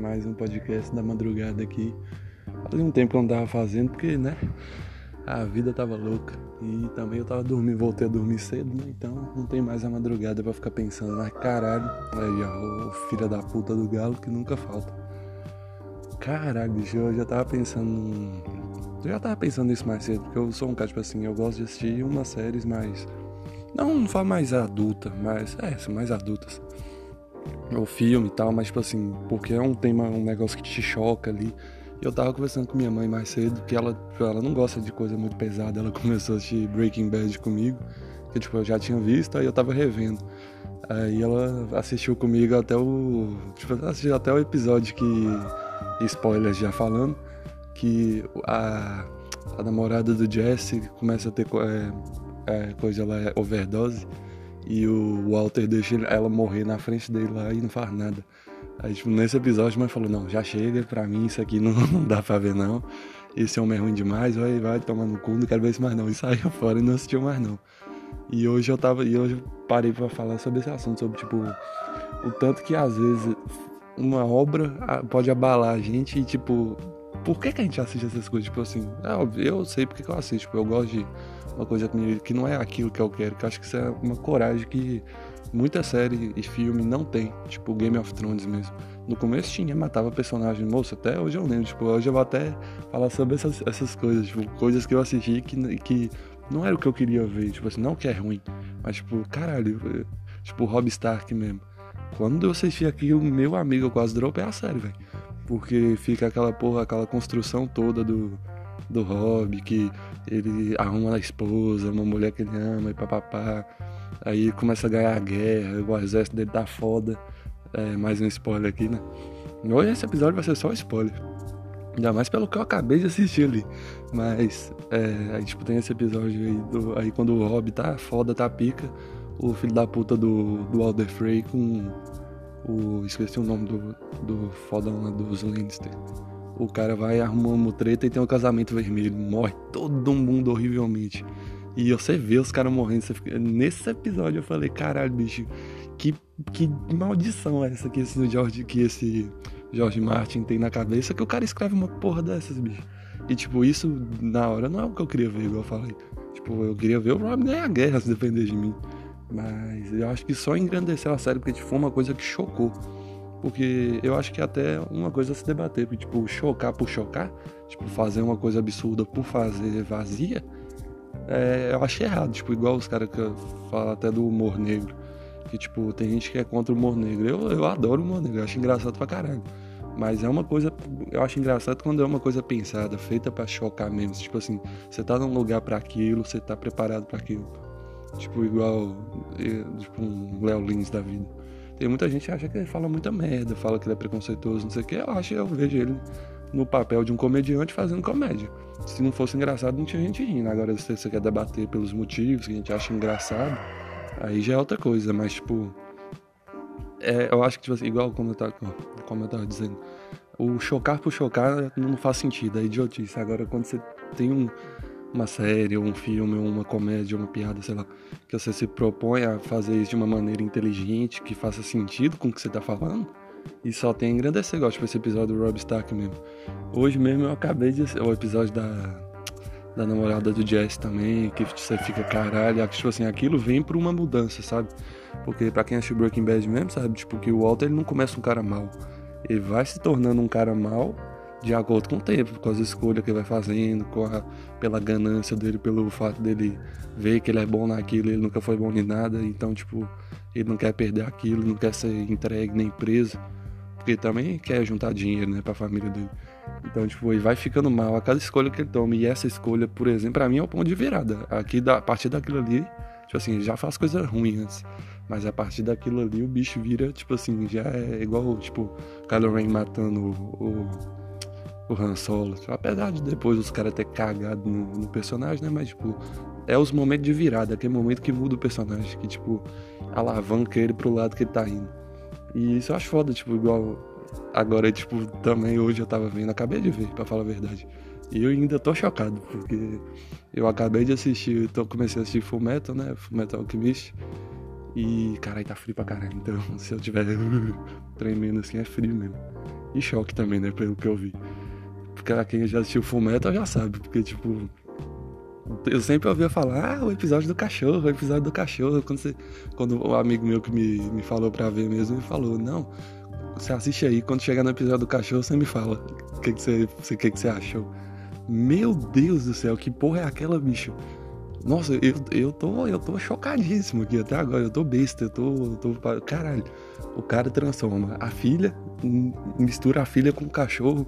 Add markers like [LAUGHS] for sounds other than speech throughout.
mais um podcast da madrugada aqui. Fazia um tempo que eu não tava fazendo, porque, né? A vida tava louca. E também eu tava dormindo, voltei a dormir cedo, né? Então não tem mais a madrugada pra ficar pensando, mas caralho, aí ó, o filho da puta do galo que nunca falta. Caralho, bicho, eu já tava pensando. Eu já tava pensando nisso mais cedo, porque eu sou um cara, tipo assim, eu gosto de assistir umas séries mais. Não, não falo mais adulta, mas. É, mais adultas o filme e tal, mas tipo assim, porque é um tema, um negócio que te choca ali. Eu tava conversando com minha mãe mais cedo, que ela, ela não gosta de coisa muito pesada, ela [LAUGHS] começou a assistir Breaking Bad comigo, que tipo, eu já tinha visto, aí eu tava revendo. Aí ela assistiu comigo até o. Tipo, assistiu até o episódio que. Spoilers já falando. Que a, a namorada do Jesse começa a ter é, é, coisa lá, é overdose. E o Walter deixa ela morrer na frente dele lá e não faz nada. Aí, tipo, nesse episódio, a mãe falou: Não, já chega, pra mim isso aqui não, [LAUGHS] não dá pra ver, não. Esse homem é ruim demais, vai, vai tomar no cu, não quero ver isso mais, não. E saiu [LAUGHS] fora e não assistiu mais, não. E hoje eu tava. E hoje eu parei pra falar sobre esse assunto, sobre, tipo, o tanto que às vezes uma obra pode abalar a gente e, tipo, por que, que a gente assiste essas coisas? Tipo assim, é óbvio, eu sei porque que eu assisto, tipo, eu gosto de uma coisa que não é aquilo que eu quero, que eu acho que isso é uma coragem que muita série e filme não tem, tipo Game of Thrones mesmo. No começo tinha, matava personagem, moço, até hoje eu lembro, tipo, hoje eu vou até falar sobre essas, essas coisas, tipo, coisas que eu assisti que, que não era o que eu queria ver, tipo assim, não que é ruim, mas tipo, caralho, tipo Rob Stark mesmo. Quando eu assisti o meu amigo eu quase dropei a série, velho. Porque fica aquela porra, aquela construção toda do, do Rob, que ele arruma a esposa, uma mulher que ele ama e papapá. Aí começa a ganhar a guerra, o exército dele tá foda. É, mais um spoiler aqui, né? Hoje esse episódio vai ser só spoiler. Ainda mais pelo que eu acabei de assistir ali. Mas, é, aí, tipo, tem esse episódio aí, do, aí quando o Rob tá foda, tá pica, o filho da puta do, do Alder Frey com o. Esqueci o nome do, do fodão lá dos Lannister o cara vai arrumar uma treta e tem um casamento vermelho. Morre todo mundo horrivelmente. E você vê os caras morrendo. Fica... Nesse episódio eu falei, caralho, bicho, que, que maldição é essa que esse George, que esse George Martin tem na cabeça que o cara escreve uma porra dessas, bicho. E tipo, isso na hora não é o que eu queria ver, igual eu falei. Tipo, eu queria ver o Rob ganhar a guerra se depender de mim. Mas eu acho que só engrandeceu a série porque tipo, foi uma coisa que chocou. Porque eu acho que até uma coisa a se debater, porque, tipo, chocar por chocar, tipo, fazer uma coisa absurda por fazer vazia, é, eu achei errado, tipo, igual os caras que falam até do humor negro. Que, tipo, tem gente que é contra o humor negro. Eu, eu adoro o humor negro, eu acho engraçado pra caralho. Mas é uma coisa, eu acho engraçado quando é uma coisa pensada, feita para chocar mesmo. Tipo assim, você tá num lugar para aquilo, você tá preparado para aquilo. Tipo, igual, tipo, um Léo Lins da vida. Tem muita gente que acha que ele fala muita merda, fala que ele é preconceituoso, não sei o que. Eu acho, eu vejo ele no papel de um comediante fazendo comédia. Se não fosse engraçado, não tinha gente rindo. Agora, se você quer debater pelos motivos que a gente acha engraçado, aí já é outra coisa. Mas, tipo, é, eu acho que, tipo assim, igual como eu, tava, como eu tava dizendo, o chocar por chocar não faz sentido, é idiotice. Agora, quando você tem um, uma série, ou um filme, ou uma comédia, ou uma piada, sei lá, que você se propõe a fazer isso de uma maneira inteligente, que faça sentido com o que você tá falando, e só tem a engrandecer, igual tipo esse episódio do Rob Stark mesmo. Hoje mesmo eu acabei de. O episódio da, da namorada do Jess também, que você fica caralho, tipo assim, aquilo vem por uma mudança, sabe? Porque pra quem assistiu Breaking Bad mesmo, sabe? Tipo, que o Walter ele não começa um cara mal. Ele vai se tornando um cara mal de acordo com o tempo, com as escolhas que ele vai fazendo, a, pela ganância dele, pelo fato dele ver que ele é bom naquilo, ele nunca foi bom em nada, então, tipo, ele não quer perder aquilo, não quer ser entregue nem preso, porque também quer juntar dinheiro, né, pra família dele. Então, tipo, ele vai ficando mal a cada escolha que ele toma, e essa escolha, por exemplo, pra mim é o ponto de virada. Aqui, da, a partir daquilo ali, tipo assim, já faz coisa ruim antes. Mas a partir daquilo ali, o bicho vira, tipo assim, já é igual, tipo, Kylo Ren matando o, o o Han Solo. Apesar de depois os caras ter cagado no, no, personagem, né? Mas, tipo, é os momentos de virada, aquele momento que muda o personagem, que, tipo, alavanca ele pro lado que ele tá indo. E isso eu acho foda, tipo, igual. Agora, tipo, também hoje eu tava vendo, acabei de ver, pra falar a verdade. E eu ainda tô chocado, porque eu acabei de assistir, então comecei a assistir Full Metal, né? Full Metal Alchemist. E, caralho, tá frio pra caralho. Então, [LAUGHS] se eu tiver [LAUGHS] tremendo assim, é frio mesmo. e choque também, né? Pelo que eu vi. Porque quem já assistiu Full Metal já sabe, porque, tipo, eu sempre ouvia falar, ah, o episódio do cachorro, o episódio do cachorro. Quando, você, quando o amigo meu que me, me falou pra ver mesmo, me falou, não, você assiste aí, quando chegar no episódio do cachorro, você me fala o que, que, você, que, que você achou. Meu Deus do céu, que porra é aquela, bicho? Nossa, eu, eu, tô, eu tô chocadíssimo aqui até agora, eu tô besta, eu tô, eu tô. Caralho, o cara transforma a filha, mistura a filha com o cachorro.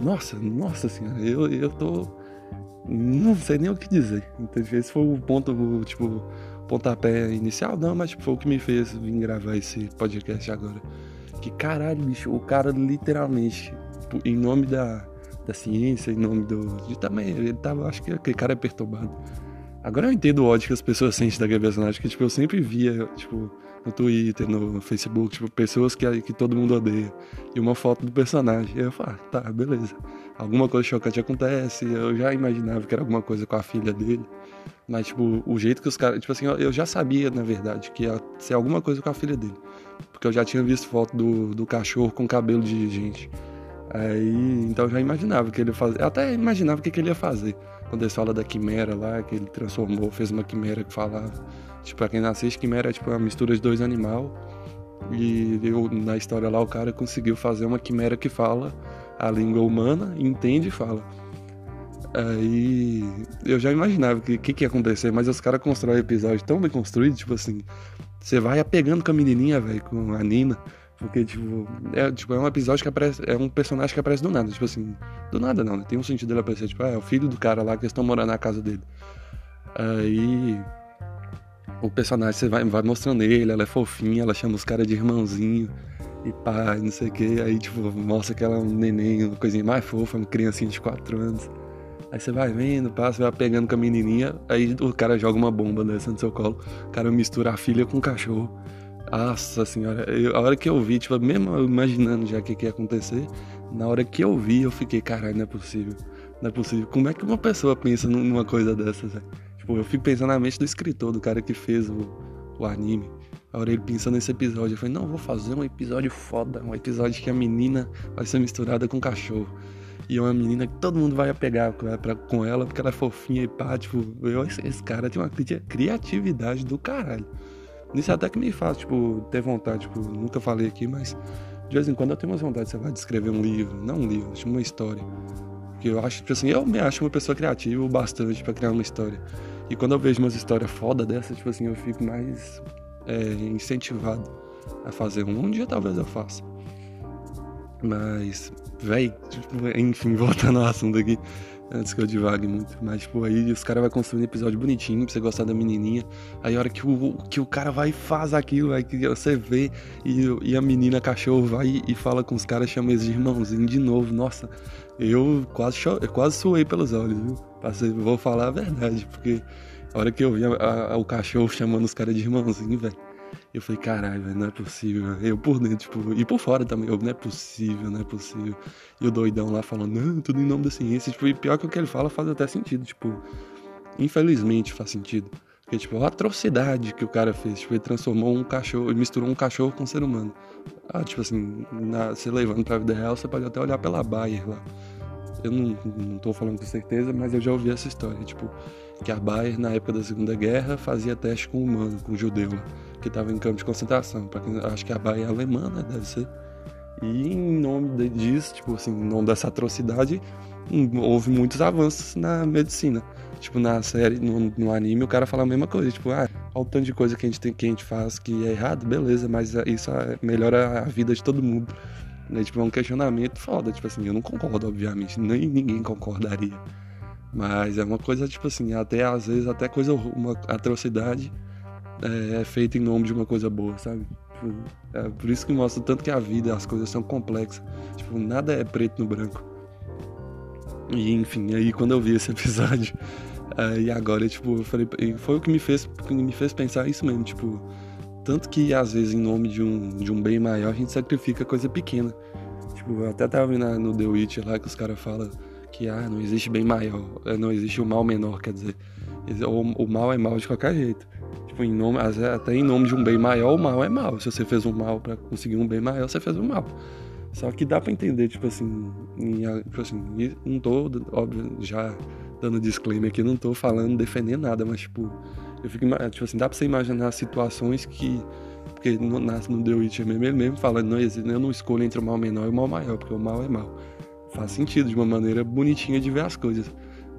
Nossa, nossa senhora, eu, eu tô não sei nem o que dizer. Então, esse foi o ponto, tipo, pontapé inicial, não, mas tipo, foi o que me fez vir gravar esse podcast agora. Que caralho, bicho, o cara literalmente, tipo, em nome da, da ciência, em nome do. De, também, ele tava, acho que aquele cara é perturbado. Agora eu entendo o ódio que as pessoas sentem daquele personagem, que tipo, eu sempre via, tipo, no Twitter, no Facebook, tipo, pessoas que, que todo mundo odeia. E uma foto do personagem. E eu falo, ah, tá, beleza. Alguma coisa chocante acontece, eu já imaginava que era alguma coisa com a filha dele. Mas, tipo, o jeito que os caras. Tipo assim, eu já sabia, na verdade, que ia ser alguma coisa com a filha dele. Porque eu já tinha visto foto do, do cachorro com cabelo de gente. Aí, então eu já imaginava que ele ia fazer. Até imaginava o que, que ele ia fazer. Quando eles falam da quimera lá, que ele transformou, fez uma quimera que falava Tipo, pra quem não assiste, quimera é tipo uma mistura de dois animais. E eu, na história lá, o cara conseguiu fazer uma quimera que fala a língua humana, entende e fala. Aí eu já imaginava o que, que, que, ia acontecer, mas os caras constroem episódio tão bem construído, tipo assim, você vai apegando com a menininha, velho, com a Nina, porque, tipo é, tipo, é um episódio que aparece, é um personagem que aparece do nada, tipo assim, do nada não, né? Tem um sentido dele aparecer, tipo, ah, é o filho do cara lá que eles estão morando na casa dele. Aí o personagem, você vai, vai mostrando ele, ela é fofinha, ela chama os caras de irmãozinho e pá, não sei o que. Aí, tipo, mostra que ela é um neném, uma coisinha mais fofa, uma criancinha de 4 anos. Aí você vai vendo, passa, vai pegando com a menininha, aí o cara joga uma bomba dessa no seu colo, o cara mistura a filha com o cachorro. Nossa senhora, eu, a hora que eu vi, tipo, mesmo imaginando já o que, que ia acontecer, na hora que eu vi, eu fiquei, caralho, não é possível. Não é possível. Como é que uma pessoa pensa numa coisa dessas, velho? Tipo, eu fico pensando na mente do escritor, do cara que fez o, o anime. A hora ele pensando nesse episódio, eu falei, não, vou fazer um episódio foda, um episódio que a menina vai ser misturada com o cachorro. E é uma menina que todo mundo vai pegar com ela, porque ela é fofinha e pá, tipo, eu, esse cara tem uma criatividade do caralho. Isso até que me faz, tipo, ter vontade, tipo, nunca falei aqui, mas de vez em quando eu tenho umas vontades, sei lá, de escrever um livro, não um livro, tipo uma história. Porque eu acho, tipo assim, eu me acho uma pessoa criativa o bastante para criar uma história. E quando eu vejo umas histórias foda dessas, tipo assim, eu fico mais é, incentivado a fazer um. Um dia talvez eu faça. Mas, véi, tipo, enfim, [LAUGHS] voltando ao assunto aqui, antes que eu divague muito. Mas, tipo, aí os caras vão construir um episódio bonitinho pra você gostar da menininha. Aí a hora que o, que o cara vai e faz aquilo, aí que você vê e, e a menina cachorro vai e fala com os caras, chama eles de irmãozinho de novo. Nossa, eu quase, eu quase suei pelos olhos, viu? Vou falar a verdade, porque a hora que eu vi a, a, o cachorro chamando os caras de irmãozinho, velho, eu falei, caralho, não é possível. Eu por dentro, tipo, e por fora também, eu, não é possível, não é possível. E o doidão lá falando, não, tudo em nome da ciência. Tipo, e pior que o que ele fala faz até sentido, tipo, infelizmente faz sentido. Porque, tipo, a atrocidade que o cara fez, tipo, ele transformou um cachorro, ele misturou um cachorro com um ser humano. Ah, tipo assim, na, você levando pra vida real, você pode até olhar pela Bayer lá. Eu não, não tô falando com certeza, mas eu já ouvi essa história, tipo, que a Bayer, na época da Segunda Guerra, fazia teste com humano, com judeu, que estava em campo de concentração. Pra quem, acho que a Bayer é alemã, né, deve ser. E em nome disso, tipo assim, em nome dessa atrocidade, hum, houve muitos avanços na medicina. Tipo, na série, no, no, anime, o cara fala a mesma coisa. Tipo, ah, olha o tanto de coisa que a gente, tem, que a gente faz que é errado, beleza, mas isso melhora a vida de todo mundo. Né? Tipo, é um questionamento foda, tipo assim, eu não concordo, obviamente, nem ninguém concordaria. Mas é uma coisa, tipo assim, até às vezes, até coisa, uma atrocidade é, é feita em nome de uma coisa boa, sabe? Tipo, é por isso que mostra tanto que a vida, as coisas são complexas. Tipo, nada é preto no branco. E enfim, aí quando eu vi esse [LAUGHS] episódio, e agora, tipo, eu falei, foi o que me fez, me fez pensar isso mesmo, tipo, tanto que às vezes, em nome de um, de um bem maior, a gente sacrifica coisa pequena. Tipo, eu até tava vendo no The Witch lá que os caras falam que ah, não existe bem maior, é, não existe o mal menor, quer dizer. O, o mal é mal de qualquer jeito. Tipo, em nome, até em nome de um bem maior, o mal é mal. Se você fez um mal para conseguir um bem maior, você fez um mal. Só que dá para entender, tipo assim, em, tipo assim, não tô, óbvio, já dando disclaimer aqui, não tô falando, defendendo nada, mas tipo, eu fico, tipo assim, dá pra você imaginar situações que porque no, no The Witcher mesmo, ele mesmo fala, não, eu não escolho entre o mal menor e o mal maior, porque o mal é mal. Faz sentido, de uma maneira bonitinha de ver as coisas.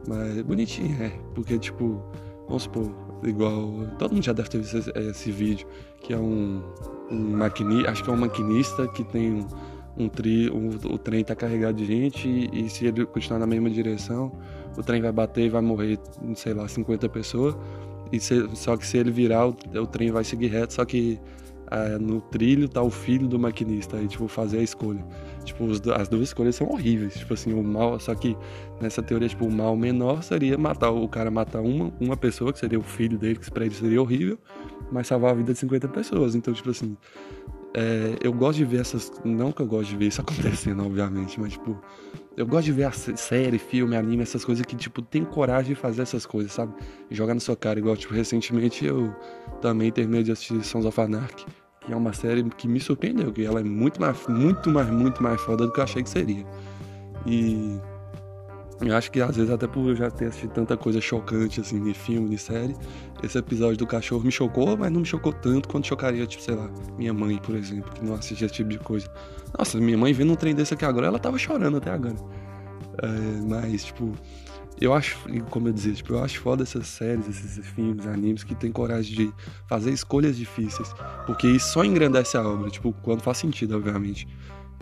Mas bonitinha, é, porque tipo, vamos supor, igual, todo mundo já deve ter visto esse, esse vídeo, que é um, um maquinista, acho que é um maquinista que tem um, um tri, um, o trem tá carregado de gente e, e, se ele continuar na mesma direção, o trem vai bater e vai morrer, sei lá, 50 pessoas. E se, só que se ele virar, o, o trem vai seguir reto, só que ah, no trilho tá o filho do maquinista, aí, tipo, fazer a escolha. Tipo, as duas escolhas são horríveis. Tipo assim, o mal, só que nessa teoria, tipo, o mal menor seria matar o cara matar uma, uma pessoa, que seria o filho dele, que pra ele seria horrível, mas salvar a vida de 50 pessoas. Então, tipo assim, é, eu gosto de ver essas. Não que eu gosto de ver isso [LAUGHS] acontecendo, obviamente, mas tipo, eu gosto de ver série, filme, anime, essas coisas que, tipo, tem coragem de fazer essas coisas, sabe? Jogar na sua cara, igual, tipo, recentemente eu também terminei de assistir Sons of Anarchy, que é uma série que me surpreendeu, que ela é muito mais, muito mais, muito mais foda do que eu achei que seria. E eu acho que às vezes até por eu já ter assistido tanta coisa chocante, assim, de filme, de série, esse episódio do cachorro me chocou, mas não me chocou tanto quanto chocaria, tipo, sei lá, minha mãe, por exemplo, que não assiste esse tipo de coisa. Nossa, minha mãe vendo um trem desse aqui agora, ela tava chorando até agora. É, mas, tipo, eu acho, como eu dizia, tipo, eu acho foda essas séries, esses filmes, animes que tem coragem de fazer escolhas difíceis, porque isso só engrandece a obra, tipo, quando faz sentido, obviamente.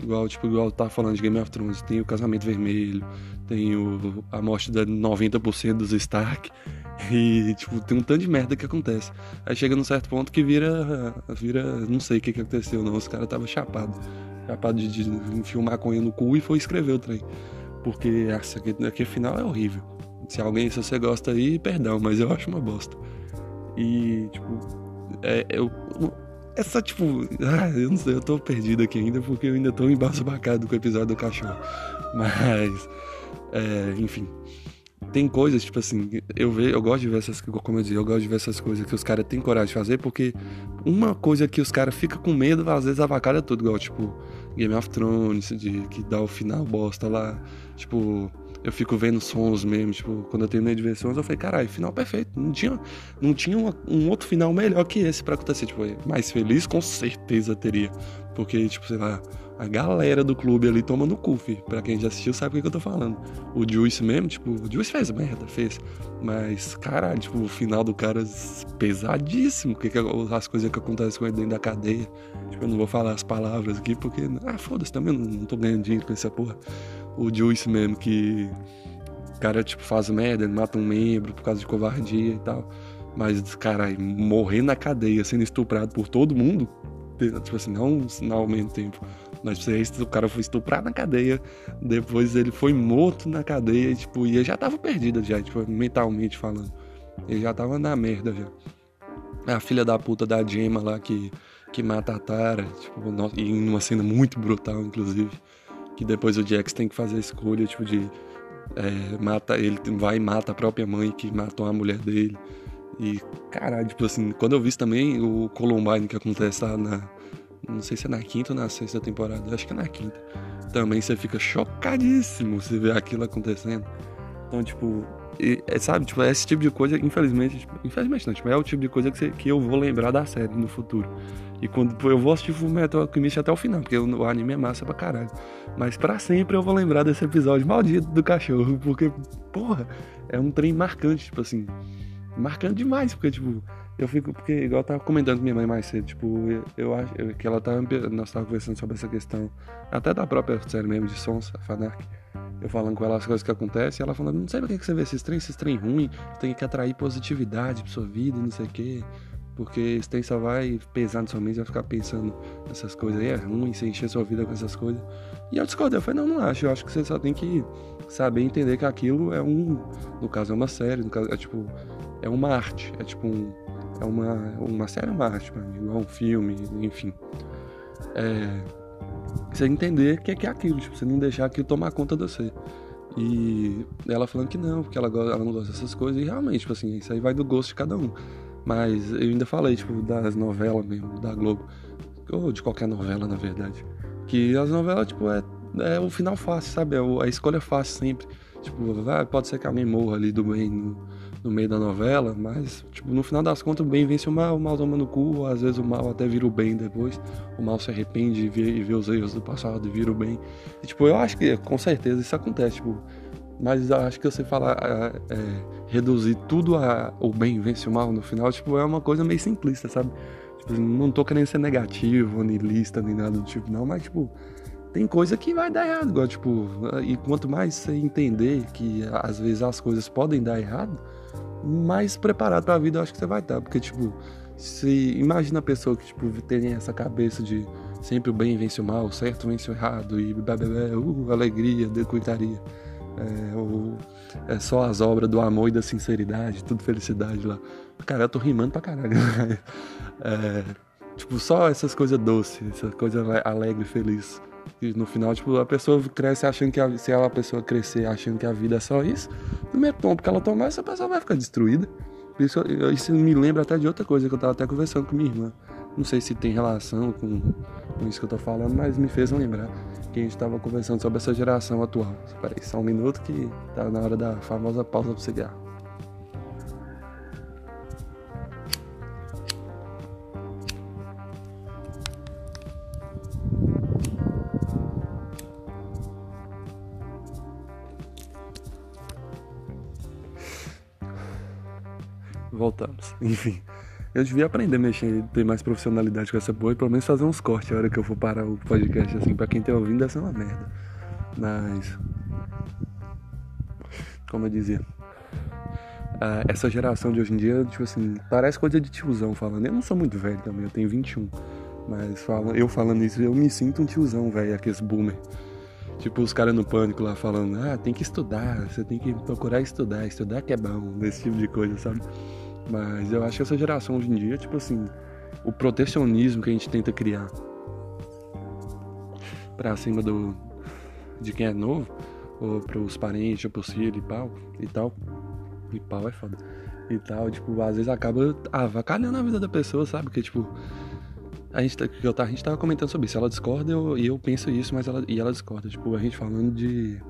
Igual, tipo, igual tá falando de Game of Thrones, tem o Casamento Vermelho, tem o, a morte de 90% dos Stark, [LAUGHS] e, tipo, tem um tanto de merda que acontece. Aí chega num certo ponto que vira, vira, não sei o que, que aconteceu não, os caras tava chapado, chapado de, de enfiar maconha no cu e foi escrever o trem. Porque essa aqui, aqui final é horrível. Se alguém, se você gosta aí, perdão, mas eu acho uma bosta. E, tipo, é, eu, essa, tipo, ah, eu não sei, eu tô perdido aqui ainda porque eu ainda tô embasbacado com o episódio do cachorro. Mas, é, enfim. Tem coisas, tipo assim, eu vejo, eu gosto de ver essas, como eu disse, eu gosto de ver essas coisas que os caras têm coragem de fazer, porque uma coisa que os caras ficam com medo, às vezes avacalha tudo, igual, tipo, Game of Thrones, de, que dá o final bosta lá, tipo, eu fico vendo sons mesmo, tipo, quando eu terminei sons, eu falei, caralho, final perfeito. Não tinha, não tinha uma, um outro final melhor que esse para acontecer. Tipo, mais feliz com certeza teria. Porque, tipo, sei lá, a galera do clube ali toma no cu. Pra quem já assistiu sabe o que eu tô falando. O Juice mesmo, tipo, o Juice fez merda, fez. Mas, caralho, tipo, o final do cara pesadíssimo. Que, que as coisas que acontecem com ele dentro da cadeia. Tipo, eu não vou falar as palavras aqui porque. Ah, foda-se também, não, não tô ganhando dinheiro com essa porra o Juice mesmo, que o cara, tipo, faz merda, mata um membro por causa de covardia e tal. Mas, cara, morrer na cadeia, sendo estuprado por todo mundo, tipo assim, não, não ao mesmo tempo. Mas o cara foi estuprado na cadeia, depois ele foi morto na cadeia, e, tipo, e ele já tava perdido já, tipo, mentalmente falando. Ele já tava na merda já. A filha da puta da Gemma lá que, que mata a Tara, tipo, e em uma cena muito brutal, inclusive que depois o Jax tem que fazer a escolha, tipo, de é, mata, ele vai e mata a própria mãe que matou a mulher dele. E, caralho, tipo assim, quando eu vi também o Columbine que acontece lá na. Não sei se é na quinta ou na sexta temporada, acho que é na quinta. Também você fica chocadíssimo se ver aquilo acontecendo. Então, tipo, e, é, sabe, tipo, é esse tipo de coisa, infelizmente, tipo, infelizmente não, tipo, é o tipo de coisa que, você, que eu vou lembrar da série no futuro. E quando eu vou assistir Full Metal Alchemist até o final, porque o, anime é massa pra caralho. Mas para sempre eu vou lembrar desse episódio maldito do cachorro, porque, porra, é um trem marcante, tipo assim, marcante demais, porque, tipo, eu fico, porque, igual eu tava comentando com minha mãe mais cedo, tipo, eu acho que ela tava, nós tava conversando sobre essa questão, até da própria série mesmo de Sons, a Fanark, eu falando com ela as coisas que acontecem, ela falando, não sei por que você vê esses trem, esses trem ruim, tem que atrair positividade pra sua vida, não sei o quê. Porque esse trem só vai pesar na sua mente, vai ficar pensando nessas coisas aí, é ruim, você encher sua vida com essas coisas. E eu discordo, eu falei, não, não acho, eu acho que você só tem que saber entender que aquilo é um, no caso é uma série, no caso é tipo, é uma arte, é tipo um, é uma, uma série é uma arte pra mim, igual um filme, enfim. É, você entender o que é, que é aquilo, tipo, você não deixar aquilo tomar conta de você. E ela falando que não, porque ela, ela não gosta dessas coisas, e realmente, tipo assim, isso aí vai do gosto de cada um. Mas eu ainda falei, tipo, das novelas mesmo, da Globo, ou de qualquer novela, na verdade. Que as novelas, tipo, é, é o final fácil, sabe? É a escolha fácil sempre. Tipo, vai, pode ser que alguém morra ali do bem no, no meio da novela, mas, tipo, no final das contas, o bem vence o mal, o mal toma no cu, às vezes o mal até vira o bem depois, o mal se arrepende e vê, e vê os erros do passado e vira o bem. E, tipo, eu acho que, com certeza, isso acontece, tipo, mas acho que você falar, é, reduzir tudo a o bem vence o mal no final, tipo, é uma coisa meio simplista, sabe? Tipo, não tô querendo ser negativo, nem lista, nem nada do tipo, não, mas, tipo, tem coisa que vai dar errado, igual, tipo, e quanto mais você entender que às vezes as coisas podem dar errado, mais preparado para a vida eu acho que você vai estar, porque tipo, se imagina a pessoa que tipo tem essa cabeça de sempre o bem vence o mal, certo vence o errado e bebê, uh, alegria, decoitaria. É, ou é só as obras do amor e da sinceridade, tudo felicidade lá. Cara, eu tô rimando pra caralho. [LAUGHS] é, tipo, só essas coisas doces, essa coisa alegre feliz. E no final, tipo, a pessoa cresce achando que a, se ela, a pessoa crescer achando que a vida é só isso, no mesmo tombo que ela tomar, essa pessoa vai ficar destruída. Isso, isso me lembra até de outra coisa que eu tava até conversando com minha irmã. Não sei se tem relação com, com isso que eu tô falando, mas me fez lembrar que a gente tava conversando sobre essa geração atual. Espera aí, só um minuto que tá na hora da famosa pausa pro cigarro. voltamos. Enfim, eu devia aprender a mexer, ter mais profissionalidade com essa porra e pelo menos fazer uns cortes a hora que eu for parar o podcast, assim, pra quem tá ouvindo deve ser uma merda. Mas. Como eu dizia. essa geração de hoje em dia, tipo assim, parece coisa de tiozão falando. Eu não sou muito velho também, eu tenho 21. Mas fala, eu falando isso, eu me sinto um tiozão, velho, aqueles boomer. Tipo, os caras no pânico lá falando, ah, tem que estudar, você tem que procurar estudar, estudar que é bom, desse tipo de coisa, sabe? Mas eu acho que essa geração hoje em dia, tipo assim, o protecionismo que a gente tenta criar pra cima do de quem é novo, ou pros parentes, ou pros filhos e pau, e tal. E pau é foda. E tal, tipo, às vezes acaba avacalhando a vida da pessoa, sabe? Porque, tipo, a gente, tá, eu, a gente tava comentando sobre isso. Ela discorda eu, e eu penso isso, mas ela, e ela discorda. Tipo, a gente falando de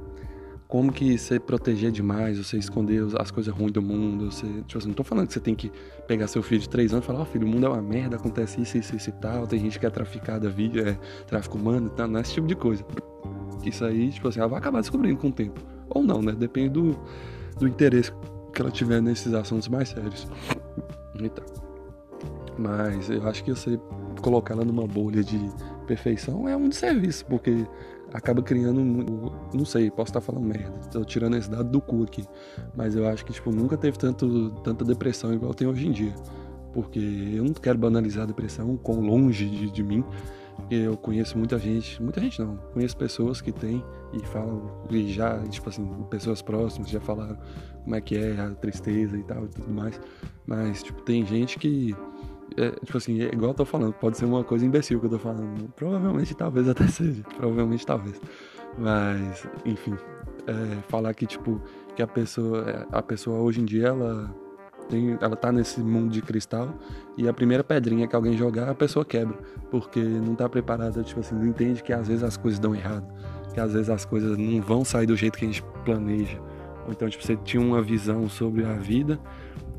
como que você proteger demais, você esconder as coisas ruins do mundo, você, tipo assim, não tô falando que você tem que pegar seu filho de 3 anos e falar, ó oh, filho, o mundo é uma merda, acontece isso, isso, isso e tal, tem gente que é traficada, é tráfico humano e tal, não é esse tipo de coisa. Isso aí, tipo assim, ela vai acabar descobrindo com o tempo. Ou não, né? Depende do, do interesse que ela tiver nesses assuntos mais sérios. Então. Mas eu acho que você colocar ela numa bolha de perfeição é um desserviço, porque acaba criando, não sei, posso estar falando merda, tô tirando esse dado do cu aqui, mas eu acho que tipo nunca teve tanto tanta depressão igual tem hoje em dia, porque eu não quero banalizar a depressão com longe de, de mim, eu conheço muita gente, muita gente não, conheço pessoas que têm e falam e já tipo assim pessoas próximas já falaram como é que é a tristeza e tal e tudo mais, mas tipo tem gente que é, tipo assim, é igual eu tô falando, pode ser uma coisa imbecil que eu tô falando. Provavelmente, talvez até [LAUGHS] seja. Provavelmente, talvez. Mas, enfim, é, falar que, tipo, que a pessoa, é, a pessoa hoje em dia, ela tem, ela tá nesse mundo de cristal e a primeira pedrinha que alguém jogar, a pessoa quebra. Porque não tá preparada, tipo assim, não entende que às vezes as coisas dão errado. Que às vezes as coisas não vão sair do jeito que a gente planeja. Ou então, tipo, você tinha uma visão sobre a vida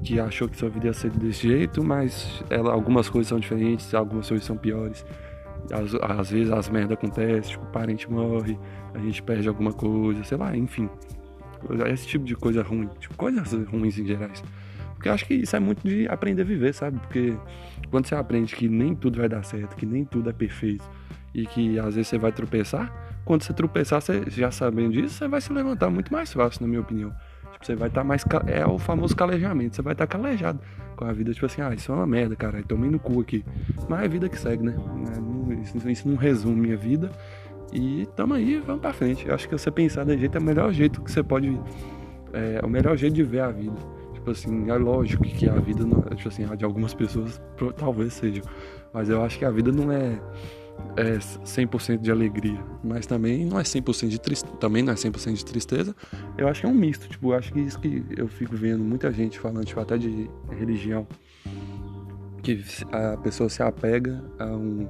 que achou que sua vida ia ser desse jeito, mas ela, algumas coisas são diferentes, algumas coisas são piores. Às, às vezes as merdas acontecem, tipo, o parente morre, a gente perde alguma coisa, sei lá, enfim. Esse tipo de coisa ruim, tipo, coisas ruins em gerais. Porque eu acho que isso é muito de aprender a viver, sabe? Porque quando você aprende que nem tudo vai dar certo, que nem tudo é perfeito e que às vezes você vai tropeçar, quando você tropeçar, você já sabendo disso, você vai se levantar muito mais fácil, na minha opinião. Você vai estar tá mais. É o famoso calejamento. Você vai estar tá calejado com a vida. Tipo assim, ah, isso é uma merda, cara. Tomei no cu aqui. Mas é a vida que segue, né? É, isso, isso não resume minha vida. E tamo aí, vamos pra frente. Eu acho que você pensar desse jeito é o melhor jeito que você pode. É, é o melhor jeito de ver a vida. Tipo assim, é lógico que a vida, não, tipo assim, de algumas pessoas talvez seja. Mas eu acho que a vida não é é 100% de alegria, mas também não é 100% de tristeza, também não é 100% de tristeza. Eu acho que é um misto, tipo, eu acho que isso que eu fico vendo muita gente falando, tipo, até de religião, que a pessoa se apega a um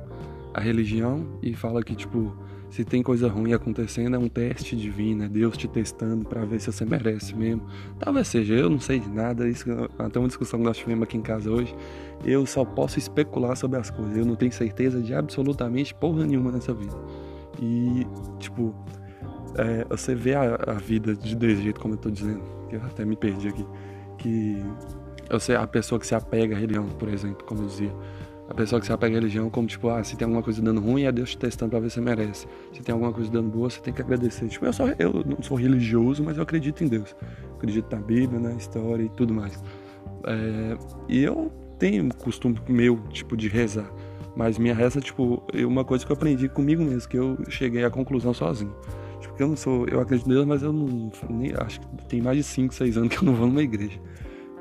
a religião e fala que, tipo, se tem coisa ruim acontecendo, é um teste divino, é Deus te testando para ver se você merece mesmo. Talvez seja, eu não sei de nada, isso até uma discussão que nós tivemos aqui em casa hoje. Eu só posso especular sobre as coisas, eu não tenho certeza de absolutamente porra nenhuma nessa vida. E, tipo, é, você vê a, a, vida de desse jeito, como eu tô dizendo, eu até me perdi aqui, que sei, a pessoa que se apega à religião, por exemplo, como eu dizia a pessoa que se apega à religião como, tipo, ah, se tem alguma coisa dando ruim, é Deus te testando pra ver se você merece. Se tem alguma coisa dando boa, você tem que agradecer. Tipo, eu, só, eu não sou religioso, mas eu acredito em Deus. Eu acredito na Bíblia, na história e tudo mais. É, e eu tenho costume meu, tipo, de rezar. Mas minha reza, tipo, é uma coisa que eu aprendi comigo mesmo, que eu cheguei à conclusão sozinho. Tipo, eu não sou, eu acredito em Deus, mas eu não, nem, acho que tem mais de 5, 6 anos que eu não vou numa igreja.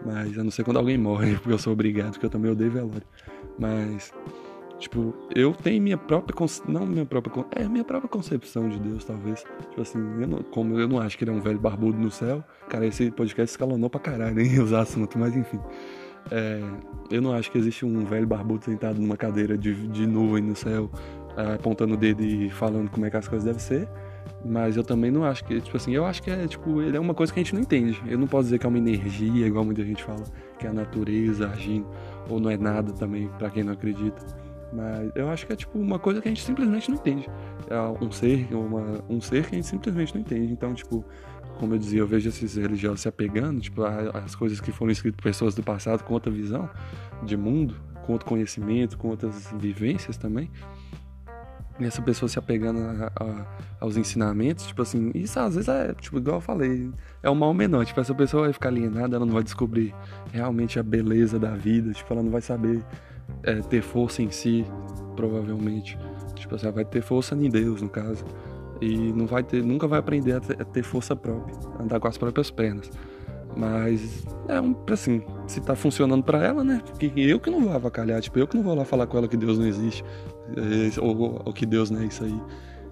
Mas a não ser quando alguém morre, [LAUGHS] porque eu sou obrigado, porque eu também odeio velório. Mas, tipo, eu tenho minha própria. Não minha própria. É minha própria concepção de Deus, talvez. Tipo assim, eu não, como eu não acho que ele é um velho barbudo no céu. Cara, esse podcast escalonou pra caralho, nem [LAUGHS] os assuntos, mas enfim. É, eu não acho que existe um velho barbudo sentado numa cadeira de, de nuvem no céu, é, apontando o dedo e falando como é que as coisas devem ser. Mas eu também não acho que, tipo assim, eu acho que é, tipo, ele é uma coisa que a gente não entende. Eu não posso dizer que é uma energia, igual muita gente fala, que é a natureza agindo ou não é nada também, para quem não acredita. Mas eu acho que é tipo uma coisa que a gente simplesmente não entende. É um ser, uma, um ser que a gente simplesmente não entende. Então, tipo, como eu dizia, eu vejo esses religiosos se apegando, tipo, as coisas que foram escritas por pessoas do passado com outra visão de mundo, com outro conhecimento, com outras vivências também. E essa pessoa se apegando a, a, aos ensinamentos, tipo assim, isso às vezes é, tipo, igual eu falei, é um mal menor. Tipo, essa pessoa vai ficar alienada, ela não vai descobrir realmente a beleza da vida, tipo, ela não vai saber é, ter força em si, provavelmente. Tipo assim, ela vai ter força em Deus, no caso. E não vai ter, nunca vai aprender a ter, a ter força própria, andar com as próprias pernas. Mas é um, assim, se tá funcionando para ela, né? Porque eu que não vou avacalhar, tipo, eu que não vou lá falar com ela que Deus não existe, ou, ou que Deus não é isso aí.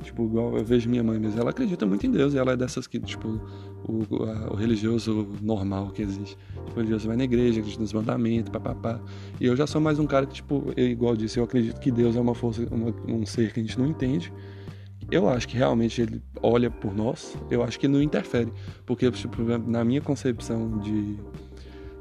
Tipo, igual eu vejo minha mãe mesmo, ela acredita muito em Deus, e ela é dessas que, tipo, o, a, o religioso normal que existe. Tipo, o religioso vai na igreja, acredita nos mandamentos, papapá. E eu já sou mais um cara que, tipo, eu, igual eu disse, eu acredito que Deus é uma força, uma, um ser que a gente não entende, eu acho que realmente ele olha por nós, eu acho que não interfere. Porque, tipo, na minha concepção de,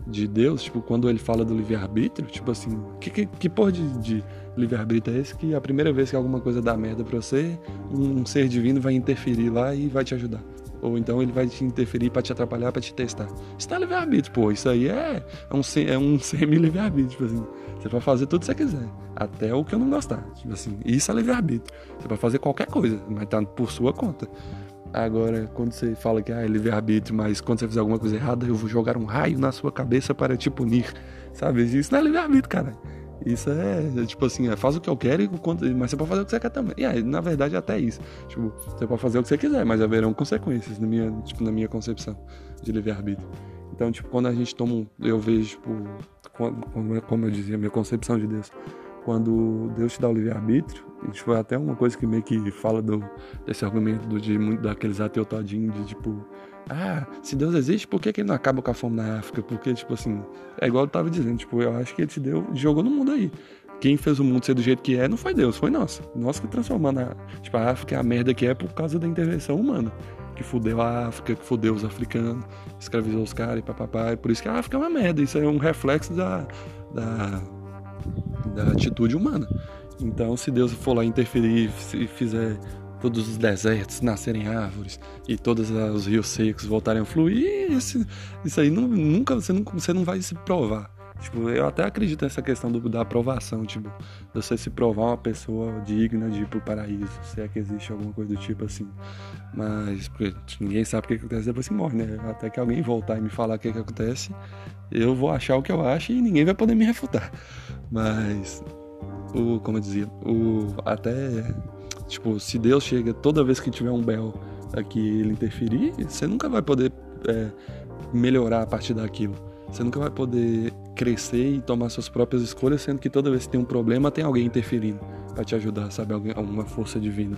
de Deus, tipo, quando ele fala do livre-arbítrio, tipo assim, que, que, que porra de, de livre-arbítrio é esse que a primeira vez que alguma coisa dá merda pra você, um, um ser divino vai interferir lá e vai te ajudar? Ou então ele vai te interferir para te atrapalhar, para te testar. Isso não é livre-arbítrio, pô. Isso aí é, é um, é um [LAUGHS] semi-livre-arbítrio, tipo assim. Você pode fazer tudo que você quiser. Até o que eu não gostar. Tipo assim, isso é livre-arbítrio. Você pode fazer qualquer coisa, mas tá por sua conta. Agora, quando você fala que ah, é livre-arbítrio, mas quando você fizer alguma coisa errada, eu vou jogar um raio na sua cabeça para te punir. Sabe? Isso não é livre-arbítrio, cara. Isso é, é, tipo assim, é, faz o que eu quero, mas você pode fazer o que você quer também. E aí, na verdade, até isso. Tipo, você pode fazer o que você quiser, mas haverão consequências na minha, tipo, na minha concepção de livre-arbítrio. Então, tipo, quando a gente toma um, Eu vejo, tipo, como eu dizia, minha concepção de Deus. Quando Deus te dá o livre-arbítrio, foi até uma coisa que meio que fala do, desse argumento do, de daqueles ateus todinhos, de tipo, ah, se Deus existe, por que, que ele não acaba com a fome na África? Porque, tipo assim, é igual eu tava dizendo, tipo, eu acho que ele te deu, jogou no mundo aí. Quem fez o mundo ser do jeito que é não foi Deus, foi nós. Nós que transformamos a, tipo, a África é a merda que é por causa da intervenção humana. Que fudeu a África, que fudeu os africanos, escravizou os caras e papapá. E por isso que a África é uma merda. Isso é um reflexo da, da, da atitude humana. Então, se Deus for lá interferir e fizer todos os desertos nascerem árvores e todos os rios secos voltarem a fluir, isso, isso aí não, nunca você não, você não vai se provar. Tipo, eu até acredito nessa questão do, da aprovação, tipo, você se provar uma pessoa digna de ir pro paraíso, se é que existe alguma coisa do tipo assim. Mas porque ninguém sabe o que acontece depois que morre, né? Até que alguém voltar e me falar o que, que acontece, eu vou achar o que eu acho e ninguém vai poder me refutar. Mas, o, como eu dizia, o, até Tipo, se Deus chega toda vez que tiver um Bel aqui ele interferir, você nunca vai poder é, melhorar a partir daquilo. Você nunca vai poder crescer e tomar suas próprias escolhas, sendo que toda vez que tem um problema tem alguém interferindo para te ajudar, sabe? Alguém, alguma força divina.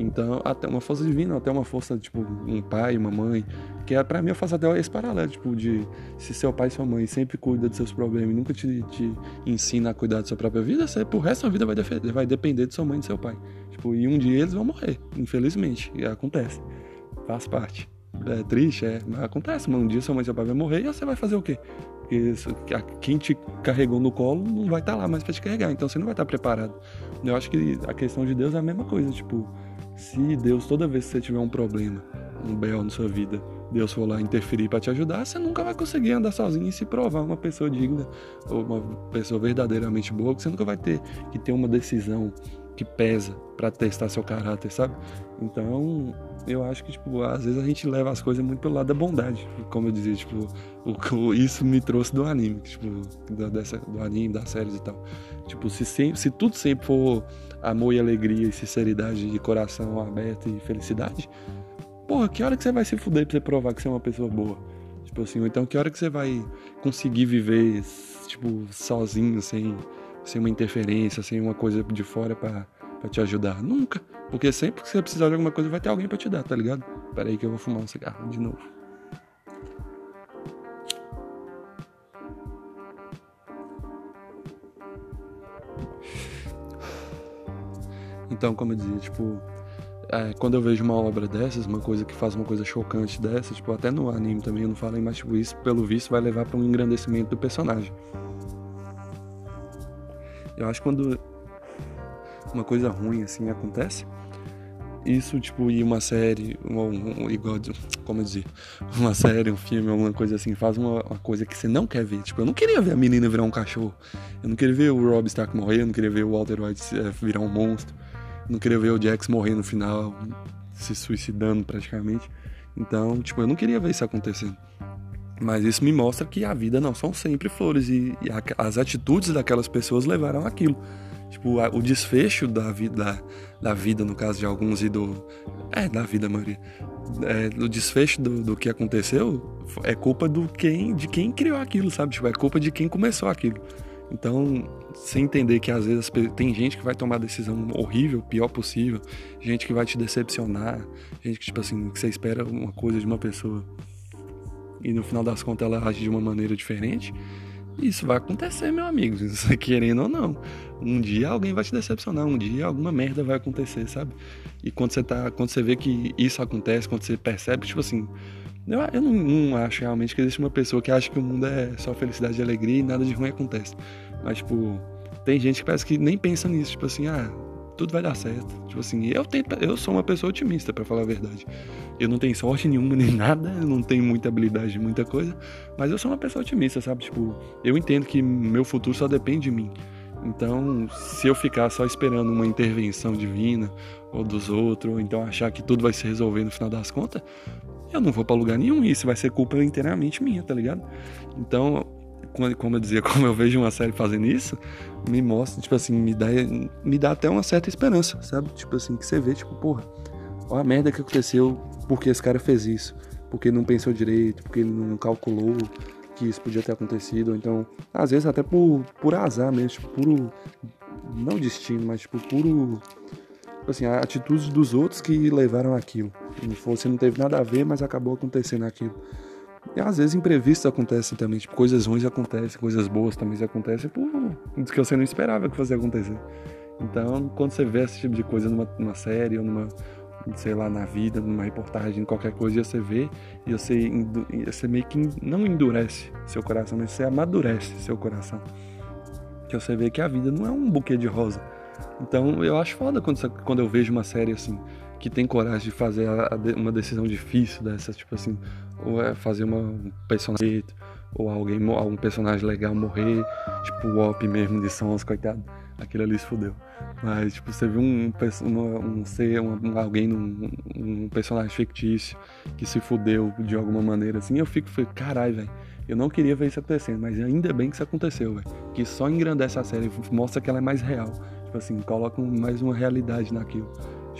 Então, até uma força divina, até uma força, tipo, um pai, uma mãe, que é, pra mim eu faço até esse paralelo, tipo, de se seu pai e sua mãe sempre cuida dos seus problemas e nunca te, te ensina a cuidar da sua própria vida, você pro resto da vida vai, vai depender de sua mãe e do seu pai. Tipo, e um dia eles vão morrer, infelizmente, e acontece, faz parte. É triste, é, mas acontece, mas um dia sua mãe e seu pai vai morrer e você vai fazer o quê? Porque quem te carregou no colo não vai estar tá lá mais para te carregar, então você não vai estar tá preparado. Eu acho que a questão de Deus é a mesma coisa, tipo, se Deus, toda vez que você tiver um problema, um bel na sua vida, Deus for lá interferir para te ajudar, você nunca vai conseguir andar sozinho e se provar uma pessoa digna ou uma pessoa verdadeiramente boa, que você nunca vai ter que ter uma decisão que pesa para testar seu caráter, sabe? Então, eu acho que, tipo, às vezes a gente leva as coisas muito pelo lado da bondade. Como eu dizia, tipo, o, isso me trouxe do anime, tipo, do, dessa, do anime, das séries e tal. Tipo, se, sempre, se tudo sempre for amor e alegria e sinceridade de coração aberto e felicidade, porra, que hora que você vai se fuder pra você provar que você é uma pessoa boa? Tipo assim, ou então que hora que você vai conseguir viver, tipo, sozinho, sem sem uma interferência, sem uma coisa de fora para te ajudar. Nunca. Porque sempre que você precisar de alguma coisa, vai ter alguém para te dar, tá ligado? Pera aí que eu vou fumar um cigarro de novo. Então, como eu dizia, tipo, é, quando eu vejo uma obra dessas, uma coisa que faz uma coisa chocante dessa, tipo, até no anime também eu não falei, mas tipo, isso, pelo visto, vai levar para um engrandecimento do personagem. Eu acho que quando uma coisa ruim assim acontece, isso, tipo, ir uma série, uma, um, igual, como dizer, uma série, um filme, alguma coisa assim, faz uma, uma, coisa que você não quer ver. Tipo, eu não queria ver a menina virar um cachorro. Eu não queria ver o Rob Stark morrer, eu não queria ver o Walter White é, virar um monstro. Eu não queria ver o Jax morrer no final, se suicidando praticamente. Então, tipo, eu não queria ver isso acontecendo. Mas isso me mostra que a vida não são sempre flores e, e a, as atitudes daquelas pessoas levaram aquilo. Tipo, a, o desfecho da vida, da, da, vida, no caso de alguns, e do. É, da vida, a maioria. É, o desfecho do, do, que aconteceu é culpa do quem, de quem criou aquilo, sabe? Tipo, é culpa de quem começou aquilo. Então, sem entender que às vezes tem gente que vai tomar a decisão horrível, pior possível, gente que vai te decepcionar, gente que, tipo assim, que você espera uma coisa de uma pessoa e no final das contas ela age de uma maneira diferente, isso vai acontecer, meu amigo, [LAUGHS] querendo ou não. Um dia alguém vai te decepcionar, um dia alguma merda vai acontecer, sabe? E quando você tá, quando você vê que isso acontece, quando você percebe, tipo assim, eu, eu não, não acho realmente que existe uma pessoa que acha que o mundo é só felicidade e alegria e nada de ruim acontece. Mas tipo, tem gente que parece que nem pensa nisso, tipo assim, ah, tudo vai dar certo. Tipo assim, eu, tento, eu sou uma pessoa otimista, para falar a verdade. Eu não tenho sorte nenhuma [LAUGHS] nem nada, eu não tenho muita habilidade de muita coisa, mas eu sou uma pessoa otimista, sabe? Tipo, eu entendo que meu futuro só depende de mim. Então, se eu ficar só esperando uma intervenção divina ou dos outros, ou então achar que tudo vai se resolver no final das contas, eu não vou para lugar nenhum e isso vai ser culpa inteiramente minha, tá ligado? Então, como eu dizia, [LAUGHS] como eu vejo uma série fazendo isso, me mostra, tipo assim, me dá, me dá até uma certa esperança, sabe? Tipo assim, que você vê, tipo, porra, olha a merda que aconteceu porque esse cara fez isso, porque não pensou direito, porque ele não calculou que isso podia ter acontecido, então, às vezes até por, por azar mesmo, tipo, puro, não destino, mas tipo, puro, tipo assim, atitudes dos outros que levaram aquilo. Você não teve nada a ver, mas acabou acontecendo aquilo. E às vezes imprevistos acontecem também, tipo, coisas ruins acontecem, coisas boas também acontecem por que você não esperava que fosse acontecer. Então, quando você vê esse tipo de coisa numa, numa série ou numa, sei lá, na vida, numa reportagem, qualquer coisa, você vê e você, você meio que não endurece seu coração, mas você amadurece seu coração. Que você vê que a vida não é um buquê de rosa. Então, eu acho foda quando, quando eu vejo uma série assim, que tem coragem de fazer a, a, uma decisão difícil dessa, tipo assim, ou é fazer uma, um personagem ou alguém, algum personagem legal morrer, tipo o Op mesmo de Sons, coitado, aquele ali se fudeu. Mas, tipo, você viu um, um, um ser, um, alguém, num, um personagem fictício que se fudeu de alguma maneira assim, eu fico, fico caralho, velho. Eu não queria ver isso acontecendo, mas ainda bem que isso aconteceu, velho. Que só engrandece a série, mostra que ela é mais real. Tipo assim, coloca mais uma realidade naquilo.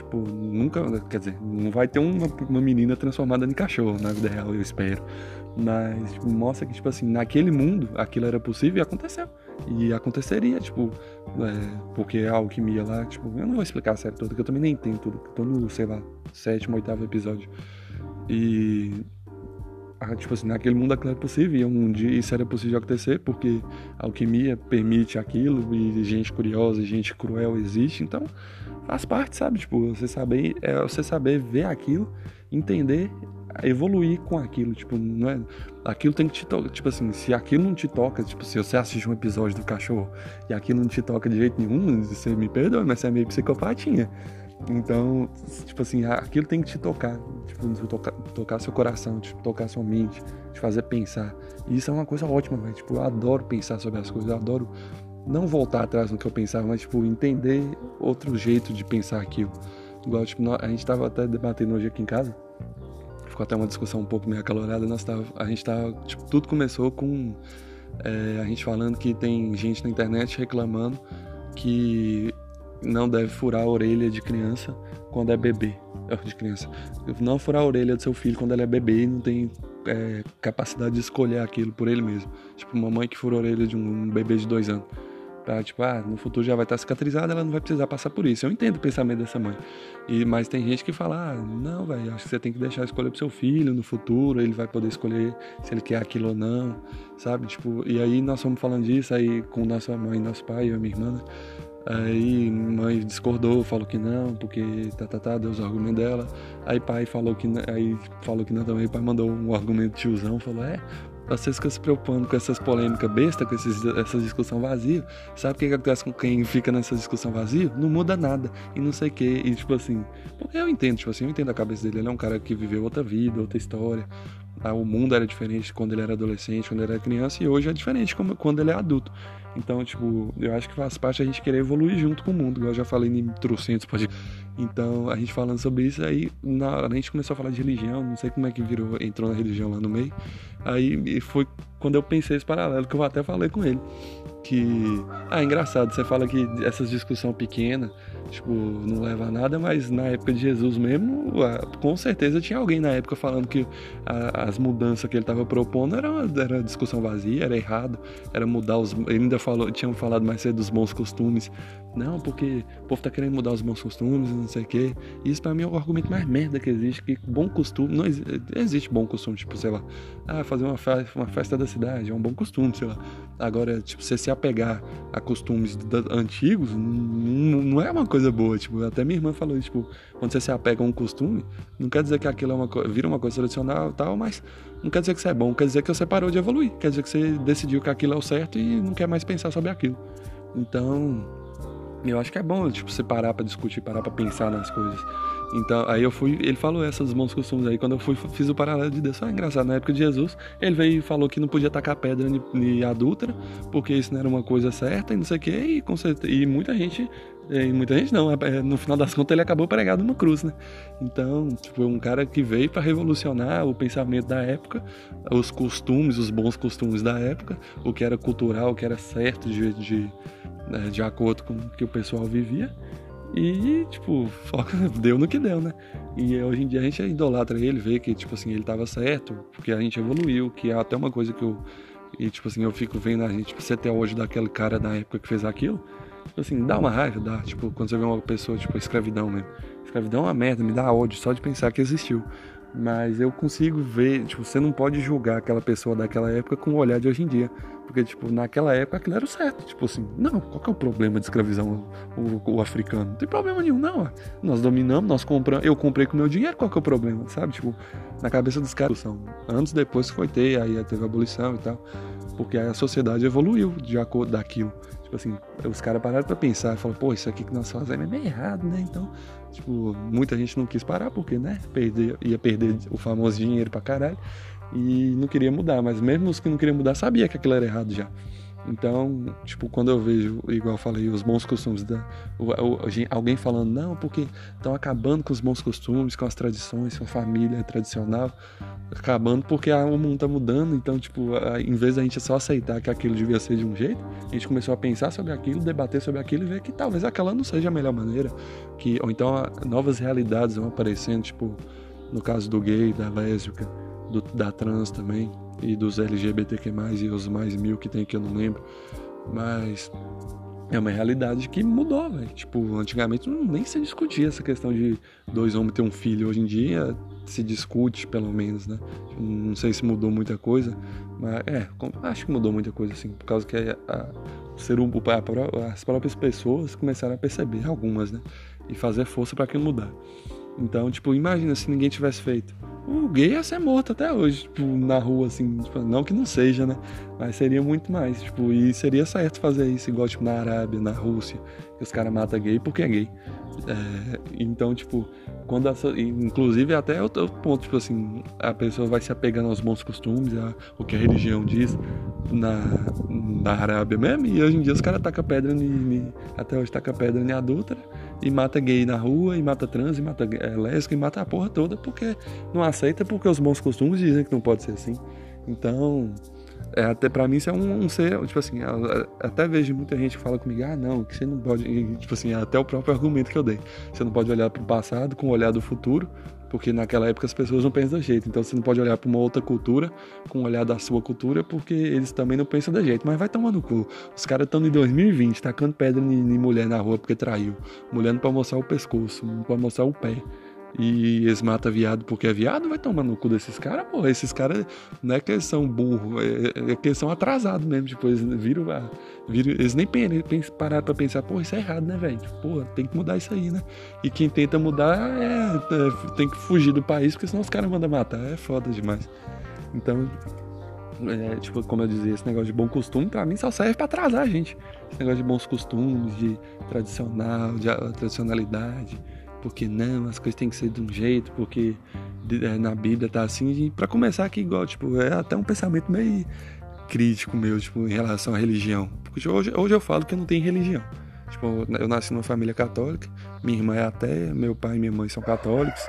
Tipo, nunca. Quer dizer, não vai ter uma, uma menina transformada em cachorro na vida real, eu espero. Mas tipo, mostra que, tipo assim, naquele mundo aquilo era possível e aconteceu. E aconteceria, tipo, é, porque a alquimia lá, tipo, eu não vou explicar a série toda, que eu também nem entendo tudo, tô no, sei lá, sétimo, oitavo episódio. E tipo assim, naquele mundo aquilo é possível, um dia isso era possível acontecer, porque a alquimia permite aquilo, e gente curiosa, gente cruel existe, então faz parte, sabe? Tipo, você saber, é você saber ver aquilo, entender, evoluir com aquilo, tipo, não é, aquilo tem que te tocar, tipo assim, se aquilo não te toca, tipo, se você assiste um episódio do cachorro e aquilo não te toca de jeito nenhum, você me perdoa, mas você é meio psicopatinha. Então, tipo assim, aquilo tem que te tocar, tipo, tocar, tocar seu coração, tipo, tocar sua mente, te fazer pensar. E isso é uma coisa ótima, velho. Tipo, eu adoro pensar sobre as coisas, eu adoro não voltar atrás no que eu pensava, mas, tipo, entender outro jeito de pensar aquilo. Igual, tipo, a gente tava até debatendo hoje aqui em casa, ficou até uma discussão um pouco meio acalorada, nós tava, a gente tava, tipo, tudo começou com é, a gente falando que tem gente na internet reclamando que não deve furar a orelha de criança quando é bebê. De criança. Não furar a orelha do seu filho quando ele é bebê e não tem é, capacidade de escolher aquilo por ele mesmo. Tipo, uma mãe que fura a orelha de um bebê de dois anos. Pra, tipo, ah, no futuro já vai estar cicatrizada, ela não vai precisar passar por isso. Eu entendo o pensamento dessa mãe. E, mas tem gente que fala, ah, não, velho, acho que você tem que deixar escolher pro seu filho no futuro, ele vai poder escolher se ele quer aquilo ou não, sabe? Tipo, e aí nós fomos falando disso aí com nossa mãe, nosso pai, eu e minha irmã, né? Aí mãe discordou, falou que não, porque tá, tá, tá, deu os argumentos dela. Aí pai falou que não, aí falou que não também. Pai mandou um argumento tiozão, falou: "É, vocês ficam se preocupando com essas polêmicas bestas, com esses, essas discussão vazia. Sabe o que, acontece com quem fica nessa discussão vazia? Não muda nada. E não sei o que. E tipo assim, eu entendo, tipo assim, eu entendo a cabeça dele. Ele é um cara que viveu outra vida, outra história. O mundo era diferente quando ele era adolescente, quando ele era criança, e hoje é diferente quando ele é adulto. Então, tipo, eu acho que faz parte a gente querer evoluir junto com o mundo, igual eu já falei em trocentos pode. Então, a gente falando sobre isso, aí na, a gente começou a falar de religião, não sei como é que virou, entrou na religião lá no meio. Aí foi quando eu pensei esse paralelo, que eu até falei com ele. Que. Ah, é engraçado, você fala que essas discussões pequenas, tipo, não leva a nada, mas na época de Jesus mesmo, com certeza tinha alguém na época falando que as mudanças que ele estava propondo era, era discussão vazia, era errado, era mudar os. Ele ainda falou, tinham falado mais cedo dos bons costumes. Não, porque o povo tá querendo mudar os bons costumes, não sei o quê. Isso para mim é o argumento mais merda que existe, que bom costume. Não existe bom costume, tipo, sei lá, ah, fazer uma, festa, uma festa da cidade, é um bom costume, sei lá. Agora, tipo, você se apegar a costumes antigos não, não é uma coisa boa. Tipo, até minha irmã falou tipo, quando você se apega a um costume, não quer dizer que aquilo é uma vira uma coisa tradicional e tal, mas não quer dizer que você é bom, quer dizer que você parou de evoluir, quer dizer que você decidiu que aquilo é o certo e não quer mais pensar sobre aquilo. Então, eu acho que é bom, tipo, você parar pra discutir, parar pra pensar nas coisas. Então, aí eu fui, ele falou essas bons costumes aí, quando eu fui, fiz o paralelo de Deus. Ah, engraçado, na época de Jesus, ele veio e falou que não podia tacar pedra em adúltera, porque isso não era uma coisa certa e não sei o que, e, certeza, e muita gente, e muita gente não, é, no final das contas ele acabou pregado numa cruz, né? Então, tipo, um cara que veio para revolucionar o pensamento da época, os costumes, os bons costumes da época, o que era cultural, o que era certo de, de, né, de acordo com o que o pessoal vivia. E, tipo, [LAUGHS] deu no que deu, né? E hoje em dia a gente idolatra ele, vê que, tipo assim, ele tava certo, porque a gente evoluiu, que é até uma coisa que eu. E, tipo assim, eu fico vendo a gente, tipo, você até hoje daquele cara da época que fez aquilo. Assim, dá uma raiva, dá. Tipo, quando você vê uma pessoa, tipo, escravidão mesmo. Escravidão é uma merda, me dá ódio só de pensar que existiu. Mas eu consigo ver, tipo, você não pode julgar aquela pessoa daquela época com o olhar de hoje em dia. Porque, tipo, naquela época aquilo era o certo. Tipo assim, não, qual que é o problema de escravizar o, o, o, africano? Não tem problema nenhum, não. Nós dominamos, nós compramos, eu comprei com meu dinheiro, qual que é o problema? Sabe? Tipo, na cabeça dos caras. São anos depois que foi ter, aí teve a abolição e tal. Porque aí a sociedade evoluiu de acordo daquilo. Tipo assim, os caras pararam pra pensar e falaram, pô, isso aqui que nós fazemos é meio errado, né? Então, tipo, muita gente não quis parar porque, né? Perder, ia perder o famoso dinheiro pra caralho e não queria mudar, mas mesmo os que não queriam mudar sabia que aquilo era errado já. Então, tipo, quando eu vejo, igual eu falei, os bons costumes, da, o, o, alguém falando, não, porque estão acabando com os bons costumes, com as tradições, com a família tradicional, acabando porque o mundo tá mudando, então, tipo, a, em vez da gente só aceitar que aquilo devia ser de um jeito, a gente começou a pensar sobre aquilo, debater sobre aquilo e ver que talvez aquela não seja a melhor maneira, que, ou então a, novas realidades vão aparecendo, tipo, no caso do gay, da lésbica, do, da trans também, e dos LGBTQ+, e os mais mil que tem que eu não lembro. Mas é uma realidade que mudou, velho. Tipo, antigamente nem se discutia essa questão de dois homens ter um filho. Hoje em dia se discute, pelo menos, né? Não sei se mudou muita coisa, mas é, acho que mudou muita coisa, assim, por causa que a, a, ser humano, as próprias pessoas começaram a perceber, algumas, né? E fazer força para aquilo mudar. Então, tipo, imagina se ninguém tivesse feito. O gay ia ser morto até hoje, tipo, na rua, assim. Tipo, não que não seja, né? Mas seria muito mais, tipo, e seria certo fazer isso, igual, tipo, na Arábia, na Rússia, que os caras matam gay porque é gay. É, então, tipo, quando essa, inclusive até outro ponto, tipo assim, a pessoa vai se apegando aos bons costumes, a, o que a religião diz na, na Arábia mesmo, e hoje em dia os caras tacam pedra, ni, até hoje taca pedra em adúltera, e mata gay na rua, e mata trans, e mata é, lésbica, e mata a porra toda, porque não aceita, porque os bons costumes dizem que não pode ser assim. Então, é, até para mim isso é um, um, ser, tipo assim, até vejo muita gente que fala comigo, ah não, que você não pode, tipo assim, até o próprio argumento que eu dei, você não pode olhar para o passado com o olhar do futuro, porque naquela época as pessoas não pensam da jeito, então você não pode olhar para uma outra cultura com o olhar da sua cultura, porque eles também não pensam da jeito, mas vai tomar no cu, os caras estão em 2020, tacando pedra em, mulher na rua porque traiu, mulher não pode mostrar o pescoço, não pode mostrar o pé, e eles matam viado porque é viado, vai tomar no cu desses caras, porra. Esses caras não é que eles são burros, é, é que eles são atrasados mesmo. Tipo, eles viram, viram eles nem pararam pra pensar, porra, isso é errado, né, velho? Tipo, porra, tem que mudar isso aí, né? E quem tenta mudar é, é tem que fugir do país, porque senão os caras mandam matar. É foda demais. Então, é, tipo, como eu dizia, esse negócio de bom costume, pra mim só serve pra atrasar a gente. Esse negócio de bons costumes, de tradicional, de tradicionalidade porque não, as coisas têm que ser de um jeito, porque é, na Bíblia tá assim. Para começar aqui, igual, tipo, é até um pensamento meio crítico meu, tipo, em relação à religião. Porque hoje, hoje eu falo que eu não tenho religião. Tipo, eu nasci numa família católica, minha irmã é ateia, meu pai e minha mãe são católicos.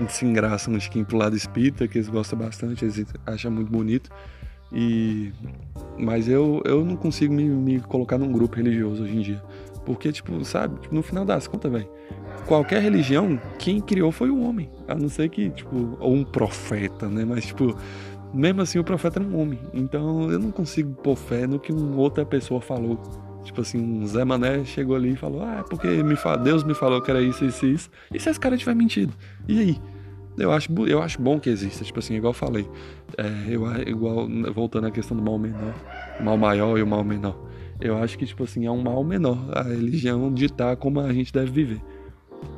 Eles se engraçam um pouquinho pro lado espírita, que eles gostam bastante, eles acham muito bonito. E mas eu, eu não consigo me, me colocar num grupo religioso hoje em dia. Porque, tipo, sabe, tipo, no final das contas, velho, qualquer religião, quem criou foi o homem. A não ser que, tipo, ou um profeta, né? Mas, tipo, mesmo assim o profeta era um homem. Então eu não consigo pôr fé no que uma outra pessoa falou. Tipo assim, um Zé Mané chegou ali e falou: Ah, porque me fala, Deus me falou que era isso, isso e isso. E se esse cara tiver mentido? E aí? Eu acho, eu acho bom que exista, tipo assim, igual eu falei. É, eu, igual, voltando à questão do mal menor, mal maior e o mal menor. Eu acho que, tipo assim, é um mal menor a religião ditar como a gente deve viver.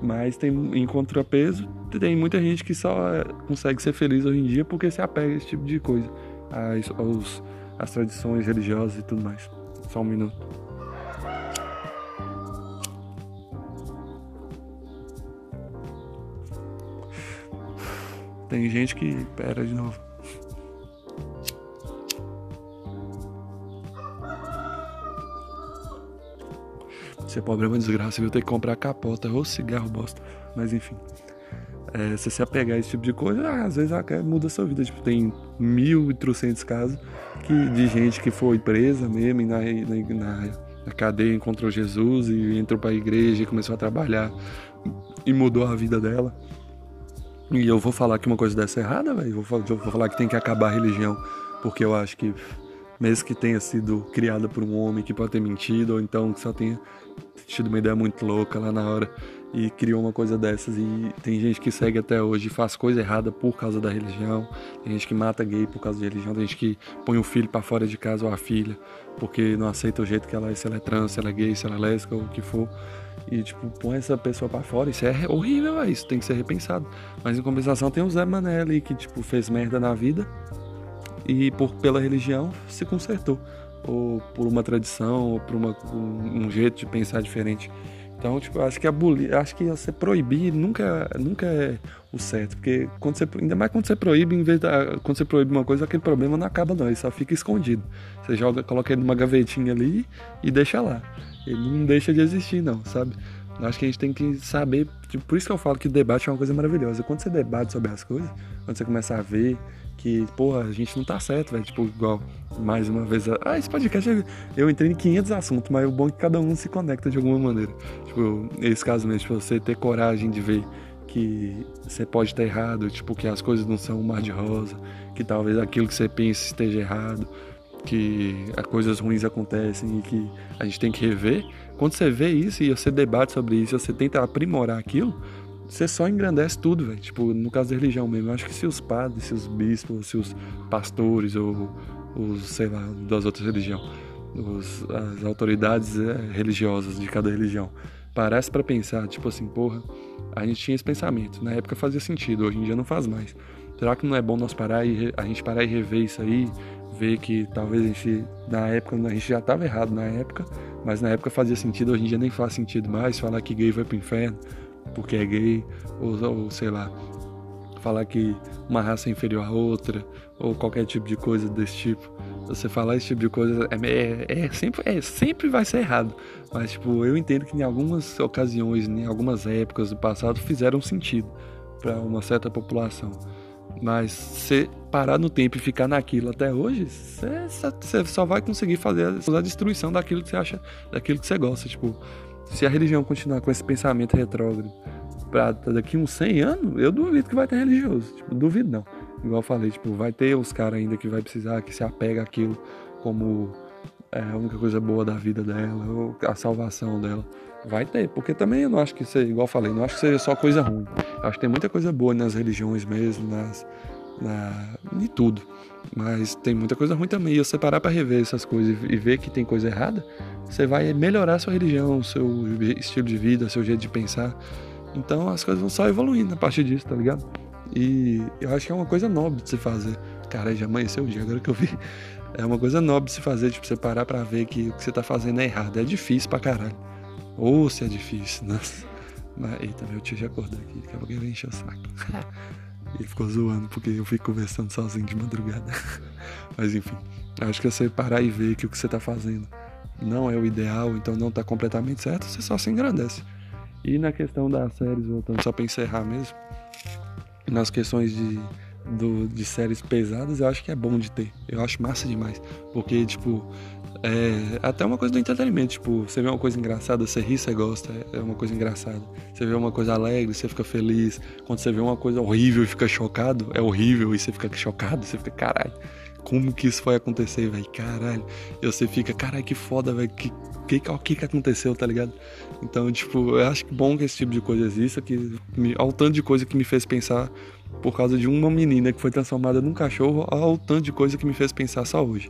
Mas tem, em contrapeso, tem muita gente que só consegue ser feliz hoje em dia porque se apega a esse tipo de coisa. As, aos, as tradições religiosas e tudo mais. Só um minuto. Tem gente que. Pera de novo. Ser pobre é uma desgraça, viu? Ter que comprar capota ou cigarro bosta. Mas enfim. É, se você apegar esse tipo de coisa, ah, às vezes muda a sua vida. Tipo, tem 1.300 casos que, de gente que foi presa mesmo na, na, na cadeia, encontrou Jesus e entrou para a igreja e começou a trabalhar e mudou a vida dela. E eu vou falar que uma coisa dessa é errada, velho. Vou, vou falar que tem que acabar a religião, porque eu acho que mesmo que tenha sido criada por um homem que pode ter mentido, ou então que só tenha tido uma ideia muito louca lá na hora e criou uma coisa dessas. E tem gente que segue até hoje e faz coisa errada por causa da religião, tem gente que mata gay por causa da religião, tem gente que põe o filho para fora de casa ou a filha porque não aceita o jeito que ela é, se ela é trans, se ela é gay, se ela é lésbica ou o que for. E, tipo, põe essa pessoa para fora. Isso é horrível, é isso tem que ser repensado. Mas em compensação tem o Zé Mané ali que, tipo, fez merda na vida e por pela religião se consertou. Ou por uma tradição ou por uma, um, jeito de pensar diferente. Então tipo acho que abolir acho que você proibir nunca nunca é o certo. Porque quando você ainda mais quando você proíbe em vez da quando você proíbe uma coisa aquele problema não acaba não. Ele só fica escondido. Você joga coloca ele numa gavetinha ali e deixa lá. Ele não deixa de existir não sabe? Acho que a gente tem que saber tipo, por isso que eu falo que o debate é uma coisa maravilhosa. Quando você debate sobre as coisas quando você começa a ver que, porra, a gente não tá certo, velho. Tipo, igual, mais uma vez. Ah, esse podcast eu entrei em 500 assuntos, mas o bom é que cada um se conecta de alguma maneira. Tipo, esse caso mesmo, tipo, você ter coragem de ver que você pode estar errado, tipo, que as coisas não são um mar de rosa, que talvez aquilo que você pensa esteja errado. que coisas ruins acontecem e que a gente tem que rever, quando você vê isso e você debate sobre isso, você tenta aprimorar aquilo, você só engrandece tudo, velho. Tipo, no caso da religião mesmo, eu acho que se os padres, se os bispos, se os pastores ou os, sei lá, das outras religiões, as autoridades é, religiosas de cada religião, parasse para pensar, tipo assim, porra, a gente tinha esse pensamento, na época fazia sentido, hoje em dia não faz mais. Será que não é bom nós parar e a gente parar e rever isso aí, ver que talvez a gente na época a gente já estava errado na época, mas na época fazia sentido, hoje em dia nem faz sentido mais falar que gay vai pro inferno porque é gay ou, ou sei lá, falar que uma raça é inferior a outra ou qualquer tipo de coisa desse tipo. Você falar esse tipo de coisa é, é, é, sempre, é, sempre vai ser errado. Mas, tipo, eu entendo que em algumas ocasiões, em algumas épocas do passado, fizeram sentido para uma certa população. Mas se parar no tempo e ficar naquilo até hoje, você só vai conseguir fazer a destruição daquilo que você acha, daquilo que você gosta. Tipo, se a religião continuar com esse pensamento retrógrado para daqui uns 100 anos, eu duvido que vai ter religioso. Tipo, duvido não. Igual eu falei, tipo, vai ter os caras ainda que vai precisar, que se apega àquilo como é, a única coisa boa da vida dela, ou a salvação dela. Vai ter, porque também eu não acho que seja, igual eu falei, não acho que seja só coisa ruim. Eu acho que tem muita coisa boa nas religiões mesmo, nas, na, em tudo. Mas tem muita coisa ruim também. E você parar para rever essas coisas e ver que tem coisa errada, você vai melhorar sua religião, seu estilo de vida, seu jeito de pensar. Então as coisas vão só evoluindo a partir disso, tá ligado? E eu acho que é uma coisa nobre de se fazer. Cara, já amanheceu o dia, agora que eu vi. [LAUGHS] É uma coisa nobre de se fazer, tipo, você parar pra ver que o que você tá fazendo é errado. É difícil pra caralho. Ou se é difícil, [LAUGHS] nossa. Mas, eita, meu tio já acordou aqui, daqui a pouco ele vai encher o saco. [LAUGHS] ele ficou zoando porque eu fico conversando sozinho de madrugada. [LAUGHS] Mas enfim, acho que você parar e ver que o que você tá fazendo não é o ideal, então não tá completamente certo, você só se engrandece. E na questão das séries, voltando só pra encerrar mesmo, nas questões de, do, de séries pesadas, eu acho que é bom de ter. Eu acho massa demais. Porque, tipo, é até uma coisa do entretenimento. Tipo, você vê uma coisa engraçada, você ri, você gosta, é uma coisa engraçada. Você vê uma coisa alegre, você fica feliz. Quando você vê uma coisa horrível e fica chocado, é horrível e você fica chocado, você fica, caralho, como que isso foi acontecer, velho? Caralho. E você fica, caralho, que foda, velho. Que, que, que que aconteceu, tá ligado? Então, tipo, eu acho que bom que esse tipo de coisa exista, que me, ao tanto de coisa que me fez pensar por causa de uma menina que foi transformada num cachorro, ao tanto de coisa que me fez pensar só hoje.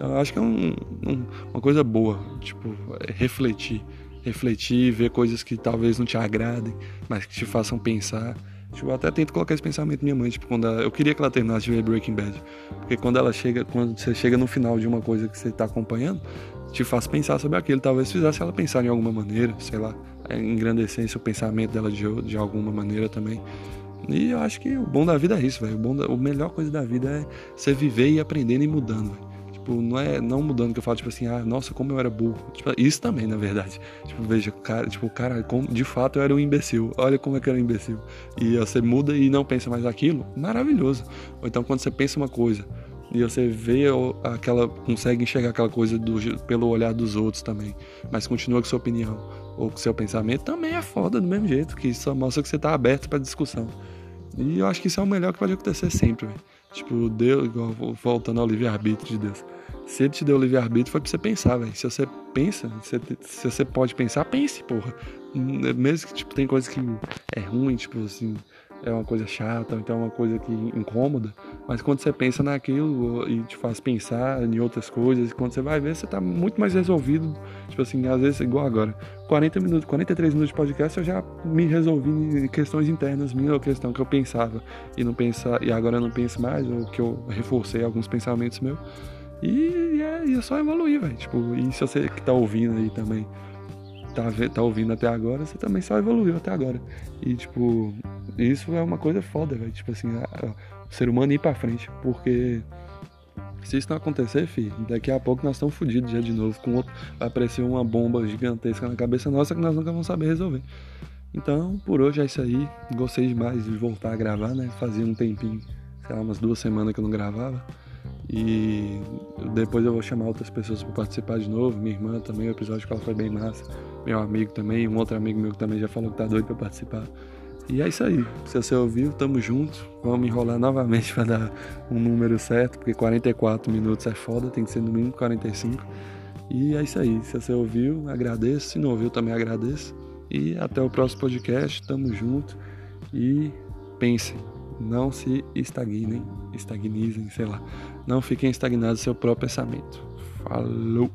Então, eu acho que é um, um, uma coisa boa, tipo, é refletir. Refletir, ver coisas que talvez não te agradem, mas que te façam pensar. Tipo, eu até tento colocar esse pensamento na minha mãe, tipo, quando ela, eu queria que ela terminasse de ver Breaking Bad, porque quando ela chega, quando você chega no final de uma coisa que você está acompanhando, te faz pensar sobre aquilo, talvez fizesse ela pensar de alguma maneira, sei lá, engrandecesse o pensamento dela de, de alguma maneira também. E eu acho que o bom da vida é isso, velho. O, da, a melhor coisa da vida é você viver e aprendendo e mudando, véio. Tipo, não é não mudando que eu falo, tipo assim, ah, nossa, como eu era burro. Tipo, isso também, na verdade. Tipo, veja, cara, tipo, cara, de fato eu era um imbecil. Olha como é que eu era um imbecil. E você muda e não pensa mais aquilo, maravilhoso. Ou então quando você pensa uma coisa e você vê aquela, consegue enxergar aquela coisa do, pelo olhar dos outros também, mas continua com sua opinião ou com seu pensamento, também é foda do mesmo jeito, que isso mostra que você tá aberto para discussão. E eu acho que isso é o melhor que pode acontecer sempre, velho. Tipo, Deus, voltando ao livre-arbítrio de Deus. Se ele te deu o livre-arbítrio, foi pra você pensar, velho. Se você pensa, se, se, você pode pensar, pense, porra. Mesmo que, tipo, tem coisa que é ruim, tipo assim, é uma coisa chata, então é uma coisa que incômoda, mas quando você pensa naquilo e te faz pensar em outras coisas, quando você vai ver, você tá muito mais resolvido. Tipo assim, às vezes, igual agora, 40 minutos, 43 minutos de podcast, eu já me resolvi em questões internas minhas, ou questão que eu pensava e não pensar, e agora eu não penso mais, ou que eu reforcei alguns pensamentos meus. E é, é só evoluir, velho. Tipo, e se você que tá ouvindo aí também tá, tá ouvindo até agora, você também só evoluiu até agora. E, tipo, isso é uma coisa foda, velho. Tipo assim, a, a, o ser humano ir pra frente. Porque se isso não acontecer, filho, daqui a pouco nós estamos fodidos já de novo. Com outro, vai aparecer uma bomba gigantesca na cabeça nossa que nós nunca vamos saber resolver. Então, por hoje é isso aí. Gostei demais de voltar a gravar, né? Fazia um tempinho, sei lá, umas duas semanas que eu não gravava. E depois eu vou chamar outras pessoas para participar de novo. Minha irmã também, o episódio que ela foi bem massa. Meu amigo também, um outro amigo meu que também já falou que tá doido para participar. E é isso aí. Se você ouviu, tamo junto. Vamos enrolar novamente [LAUGHS] para dar um número certo, porque 44 minutos é foda, tem que ser no mínimo 45. E é isso aí. Se você ouviu, agradeço. Se não ouviu, também agradeço. E até o próximo podcast. Tamo junto. E pensem, não se estagnem, estagnizem, sei lá. Não fiquem estagnados no seu próprio pensamento. Falou!